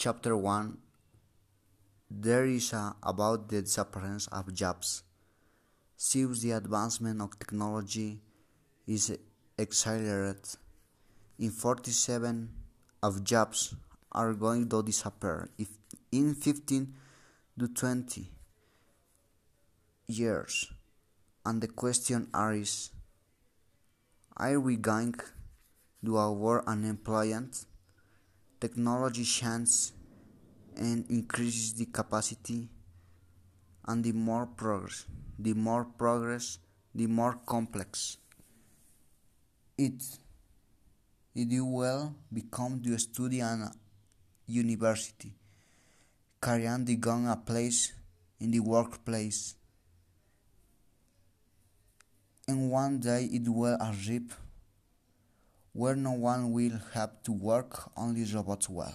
Chapter 1 There is a, about the disappearance of jobs. Since the advancement of technology is accelerated, in 47 of jobs are going to disappear if in 15 to 20 years. And the question is, are we going to avoid unemployment? Technology changes and increases the capacity and the more progress, the more progress, the more complex it it will become to study and university, carrying the gun a place in the workplace. And one day it will arrive where no one will have to work, only robots will.